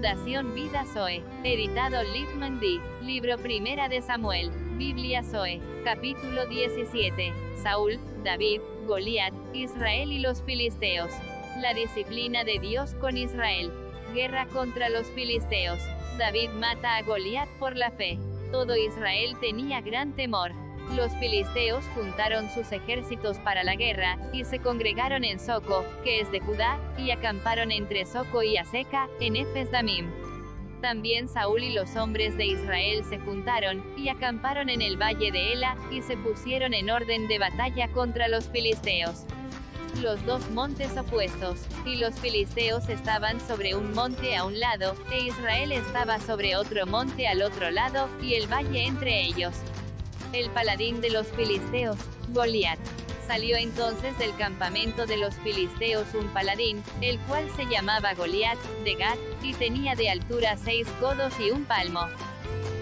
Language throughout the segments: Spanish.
Fundación Vida Zoe. Editado Littman D. Libro Primera de Samuel. Biblia Zoe. Capítulo 17. Saúl, David, Goliat, Israel y los filisteos. La disciplina de Dios con Israel. Guerra contra los filisteos. David mata a Goliat por la fe. Todo Israel tenía gran temor. Los filisteos juntaron sus ejércitos para la guerra, y se congregaron en Soco, que es de Judá, y acamparon entre Soco y Aseca, en Efes Damim. También Saúl y los hombres de Israel se juntaron, y acamparon en el valle de Ela, y se pusieron en orden de batalla contra los filisteos. Los dos montes opuestos, y los filisteos estaban sobre un monte a un lado, e Israel estaba sobre otro monte al otro lado, y el valle entre ellos el paladín de los filisteos, Goliat. Salió entonces del campamento de los filisteos un paladín, el cual se llamaba Goliat, de Gat, y tenía de altura seis codos y un palmo.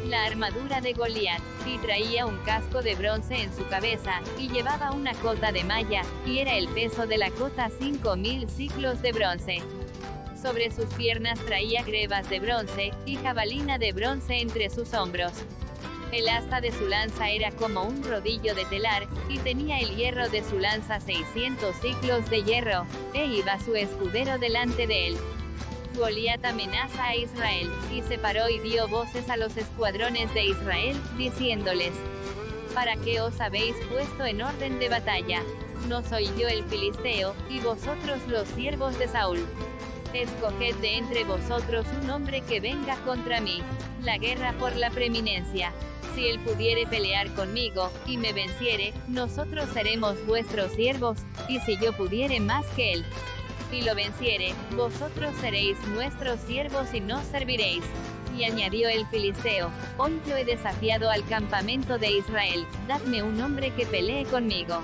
La armadura de Goliat, y traía un casco de bronce en su cabeza, y llevaba una cota de malla, y era el peso de la cota cinco mil ciclos de bronce. Sobre sus piernas traía grebas de bronce, y jabalina de bronce entre sus hombros. El asta de su lanza era como un rodillo de telar, y tenía el hierro de su lanza 600 ciclos de hierro, e iba su escudero delante de él. Goliat amenaza a Israel, y se paró y dio voces a los escuadrones de Israel, diciéndoles, ¿Para qué os habéis puesto en orden de batalla? No soy yo el filisteo, y vosotros los siervos de Saúl. Escoged de entre vosotros un hombre que venga contra mí. La guerra por la preeminencia si él pudiere pelear conmigo, y me venciere, nosotros seremos vuestros siervos, y si yo pudiere más que él, y lo venciere, vosotros seréis nuestros siervos y nos serviréis. Y añadió el filisteo, hoy yo he desafiado al campamento de Israel, dadme un hombre que pelee conmigo.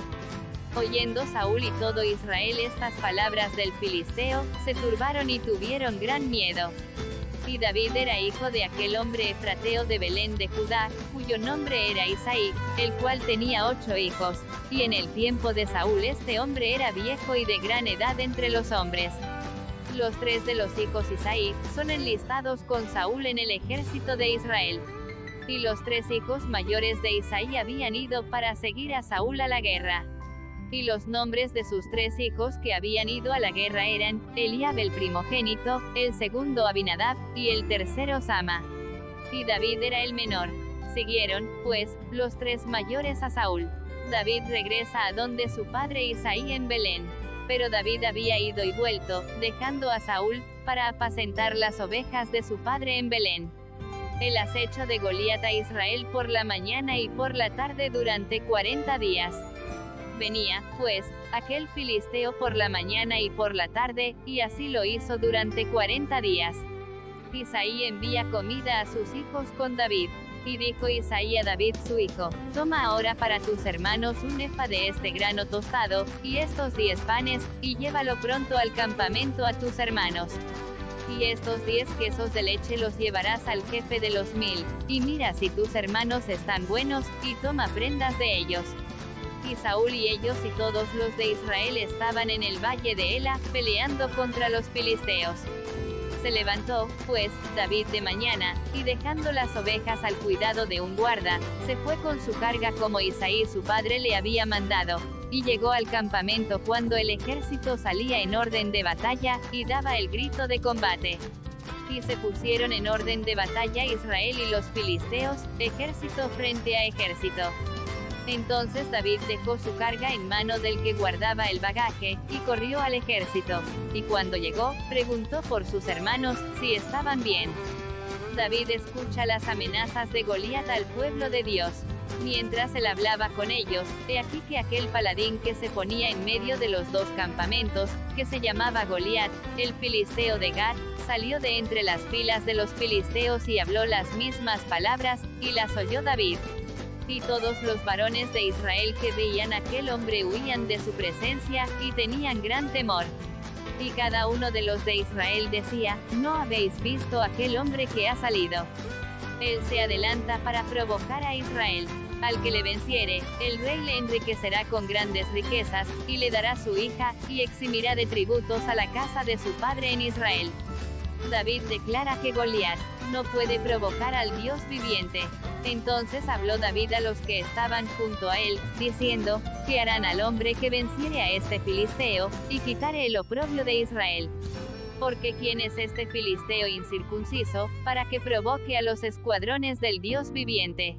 Oyendo Saúl y todo Israel estas palabras del filisteo, se turbaron y tuvieron gran miedo. Y David era hijo de aquel hombre efrateo de Belén de Judá, cuyo nombre era Isaí, el cual tenía ocho hijos. Y en el tiempo de Saúl este hombre era viejo y de gran edad entre los hombres. Los tres de los hijos Isaí son enlistados con Saúl en el ejército de Israel. Y los tres hijos mayores de Isaí habían ido para seguir a Saúl a la guerra y los nombres de sus tres hijos que habían ido a la guerra eran, Eliab el primogénito, el segundo Abinadab, y el tercero Sama. Y David era el menor. Siguieron, pues, los tres mayores a Saúl. David regresa a donde su padre Isaí en Belén. Pero David había ido y vuelto, dejando a Saúl, para apacentar las ovejas de su padre en Belén. El acecho de Goliat a Israel por la mañana y por la tarde durante cuarenta días. Venía, pues, aquel filisteo por la mañana y por la tarde, y así lo hizo durante cuarenta días. Isaí envía comida a sus hijos con David. Y dijo Isaí a David su hijo, toma ahora para tus hermanos un efa de este grano tostado, y estos diez panes, y llévalo pronto al campamento a tus hermanos. Y estos diez quesos de leche los llevarás al jefe de los mil, y mira si tus hermanos están buenos, y toma prendas de ellos y Saúl y ellos y todos los de Israel estaban en el valle de Ela, peleando contra los filisteos. Se levantó, pues, David de mañana, y dejando las ovejas al cuidado de un guarda, se fue con su carga como Isaí su padre le había mandado, y llegó al campamento cuando el ejército salía en orden de batalla, y daba el grito de combate. Y se pusieron en orden de batalla Israel y los filisteos, ejército frente a ejército. Entonces David dejó su carga en mano del que guardaba el bagaje, y corrió al ejército. Y cuando llegó, preguntó por sus hermanos, si estaban bien. David escucha las amenazas de Goliat al pueblo de Dios. Mientras él hablaba con ellos, he aquí que aquel paladín que se ponía en medio de los dos campamentos, que se llamaba Goliat, el filisteo de Gad, salió de entre las filas de los filisteos y habló las mismas palabras, y las oyó David. Y todos los varones de Israel que veían aquel hombre huían de su presencia, y tenían gran temor. Y cada uno de los de Israel decía, ¿no habéis visto aquel hombre que ha salido? Él se adelanta para provocar a Israel. Al que le venciere, el rey le enriquecerá con grandes riquezas, y le dará su hija, y eximirá de tributos a la casa de su padre en Israel. David declara que Goliat no puede provocar al Dios viviente. Entonces habló David a los que estaban junto a él, diciendo, que harán al hombre que venciere a este filisteo, y quitare el oprobio de Israel. Porque quién es este filisteo incircunciso, para que provoque a los escuadrones del Dios viviente.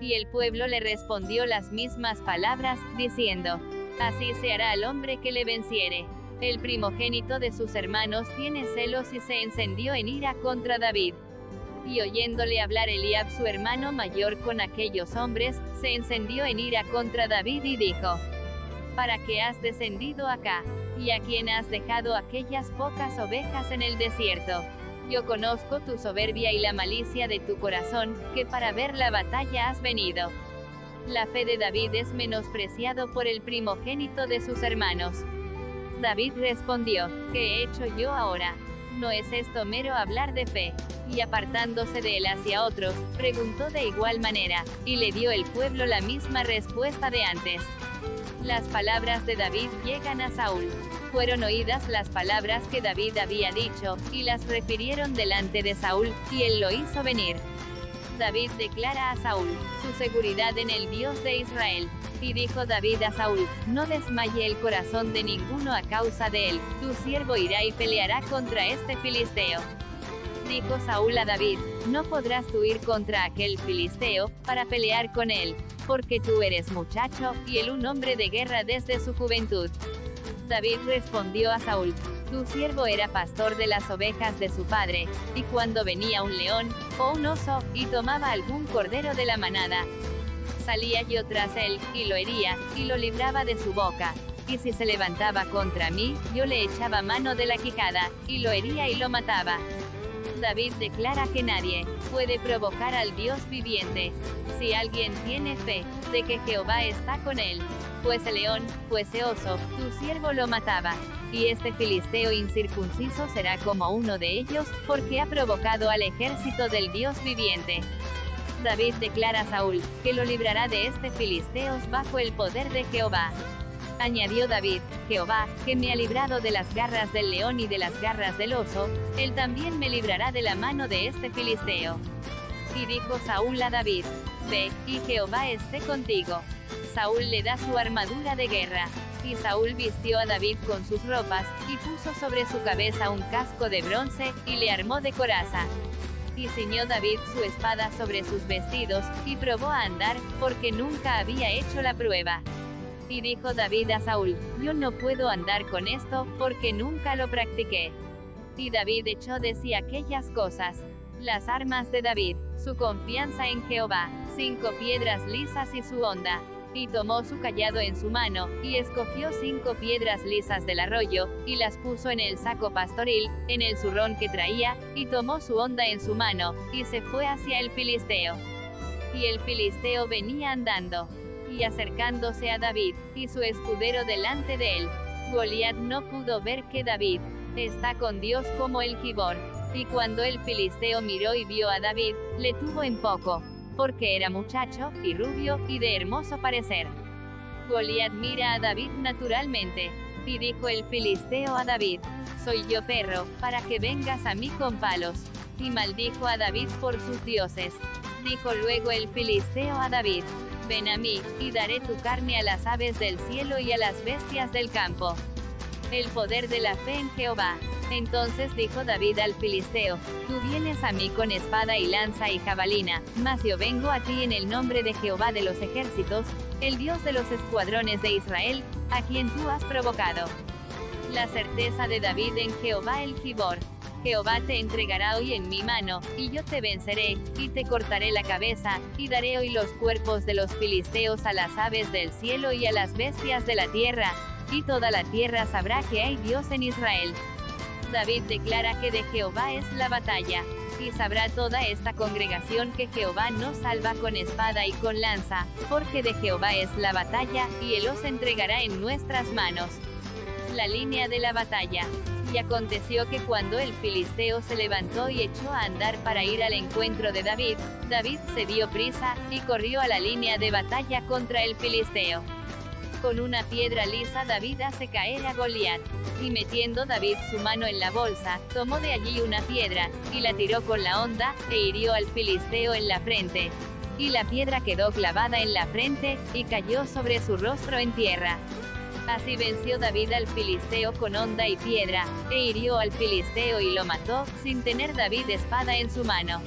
Y el pueblo le respondió las mismas palabras, diciendo, Así se hará al hombre que le venciere. El primogénito de sus hermanos tiene celos y se encendió en ira contra David. Y oyéndole hablar Eliab su hermano mayor con aquellos hombres, se encendió en ira contra David y dijo, ¿Para qué has descendido acá? ¿Y a quién has dejado aquellas pocas ovejas en el desierto? Yo conozco tu soberbia y la malicia de tu corazón, que para ver la batalla has venido. La fe de David es menospreciado por el primogénito de sus hermanos. David respondió, ¿qué he hecho yo ahora? ¿No es esto mero hablar de fe? Y apartándose de él hacia otros, preguntó de igual manera, y le dio el pueblo la misma respuesta de antes. Las palabras de David llegan a Saúl. Fueron oídas las palabras que David había dicho, y las refirieron delante de Saúl, y él lo hizo venir. David declara a Saúl su seguridad en el Dios de Israel. Y dijo David a Saúl, no desmaye el corazón de ninguno a causa de él, tu siervo irá y peleará contra este filisteo. Dijo Saúl a David, no podrás tú ir contra aquel filisteo, para pelear con él, porque tú eres muchacho, y él un hombre de guerra desde su juventud. David respondió a Saúl, tu siervo era pastor de las ovejas de su padre, y cuando venía un león, o un oso, y tomaba algún cordero de la manada, salía yo tras él, y lo hería, y lo libraba de su boca. Y si se levantaba contra mí, yo le echaba mano de la quijada, y lo hería y lo mataba. David declara que nadie puede provocar al Dios viviente. Si alguien tiene fe de que Jehová está con él, fuese león, fuese oso, tu siervo lo mataba. Y este filisteo incircunciso será como uno de ellos, porque ha provocado al ejército del Dios viviente. David declara a Saúl, que lo librará de este filisteos bajo el poder de Jehová. Añadió David, Jehová, que me ha librado de las garras del león y de las garras del oso, él también me librará de la mano de este filisteo. Y dijo Saúl a David, Ve, y Jehová esté contigo. Saúl le da su armadura de guerra. Y Saúl vistió a David con sus ropas, y puso sobre su cabeza un casco de bronce, y le armó de coraza. Y ciñó David su espada sobre sus vestidos, y probó a andar, porque nunca había hecho la prueba. Y dijo David a Saúl, yo no puedo andar con esto, porque nunca lo practiqué. Y David echó de sí aquellas cosas. Las armas de David, su confianza en Jehová, cinco piedras lisas y su onda. Y tomó su callado en su mano, y escogió cinco piedras lisas del arroyo, y las puso en el saco pastoril, en el zurrón que traía, y tomó su onda en su mano, y se fue hacia el filisteo. Y el filisteo venía andando y acercándose a David, y su escudero delante de él. Goliat no pudo ver que David está con Dios como el Gibor. Y cuando el filisteo miró y vio a David, le tuvo en poco, porque era muchacho, y rubio, y de hermoso parecer. Goliat mira a David naturalmente, y dijo el filisteo a David, soy yo perro, para que vengas a mí con palos. Y maldijo a David por sus dioses. Dijo luego el filisteo a David, ven a mí, y daré tu carne a las aves del cielo y a las bestias del campo. El poder de la fe en Jehová. Entonces dijo David al filisteo, tú vienes a mí con espada y lanza y jabalina, mas yo vengo a ti en el nombre de Jehová de los ejércitos, el Dios de los escuadrones de Israel, a quien tú has provocado. La certeza de David en Jehová el Gibor. Jehová te entregará hoy en mi mano, y yo te venceré, y te cortaré la cabeza, y daré hoy los cuerpos de los filisteos a las aves del cielo y a las bestias de la tierra, y toda la tierra sabrá que hay Dios en Israel. David declara que de Jehová es la batalla, y sabrá toda esta congregación que Jehová no salva con espada y con lanza, porque de Jehová es la batalla, y él os entregará en nuestras manos. La línea de la batalla. Y aconteció que cuando el filisteo se levantó y echó a andar para ir al encuentro de David, David se dio prisa, y corrió a la línea de batalla contra el filisteo. Con una piedra lisa David hace caer a Goliat. Y metiendo David su mano en la bolsa, tomó de allí una piedra, y la tiró con la onda, e hirió al filisteo en la frente. Y la piedra quedó clavada en la frente, y cayó sobre su rostro en tierra. Así venció David al filisteo con honda y piedra, e hirió al filisteo y lo mató, sin tener David espada en su mano.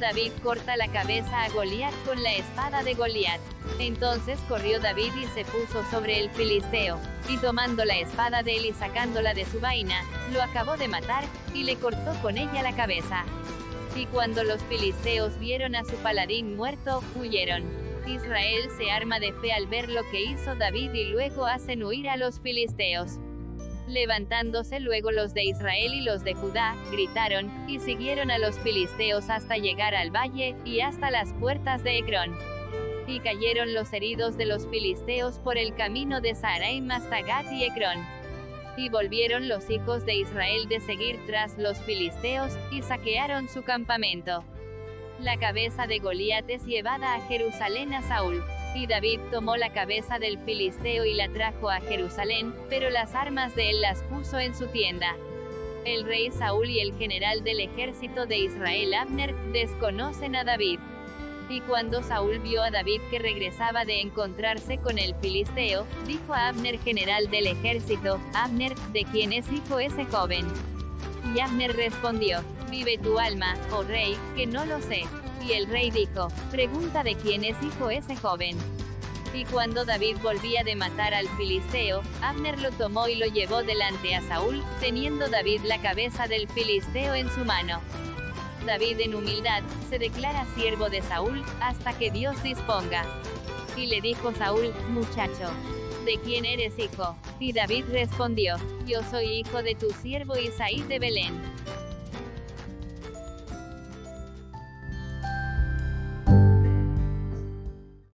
David corta la cabeza a Goliat con la espada de Goliat. Entonces corrió David y se puso sobre el filisteo, y tomando la espada de él y sacándola de su vaina, lo acabó de matar, y le cortó con ella la cabeza. Y cuando los filisteos vieron a su paladín muerto, huyeron. Israel se arma de fe al ver lo que hizo David y luego hacen huir a los filisteos. Levantándose luego los de Israel y los de Judá, gritaron, y siguieron a los filisteos hasta llegar al valle, y hasta las puertas de Ecrón. Y cayeron los heridos de los filisteos por el camino de Saraim hasta Gat y Ecrón. Y volvieron los hijos de Israel de seguir tras los filisteos, y saquearon su campamento. La cabeza de Goliat es llevada a Jerusalén a Saúl. Y David tomó la cabeza del filisteo y la trajo a Jerusalén, pero las armas de él las puso en su tienda. El rey Saúl y el general del ejército de Israel Abner desconocen a David. Y cuando Saúl vio a David que regresaba de encontrarse con el filisteo, dijo a Abner general del ejército, Abner, ¿de quién es hijo ese joven? Y Abner respondió, vive tu alma, oh rey, que no lo sé. Y el rey dijo, pregunta de quién es hijo ese joven. Y cuando David volvía de matar al filisteo, Abner lo tomó y lo llevó delante a Saúl, teniendo David la cabeza del filisteo en su mano. David en humildad, se declara siervo de Saúl, hasta que Dios disponga. Y le dijo Saúl, muchacho, ¿de quién eres hijo? Y David respondió, yo soy hijo de tu siervo Isaí de Belén.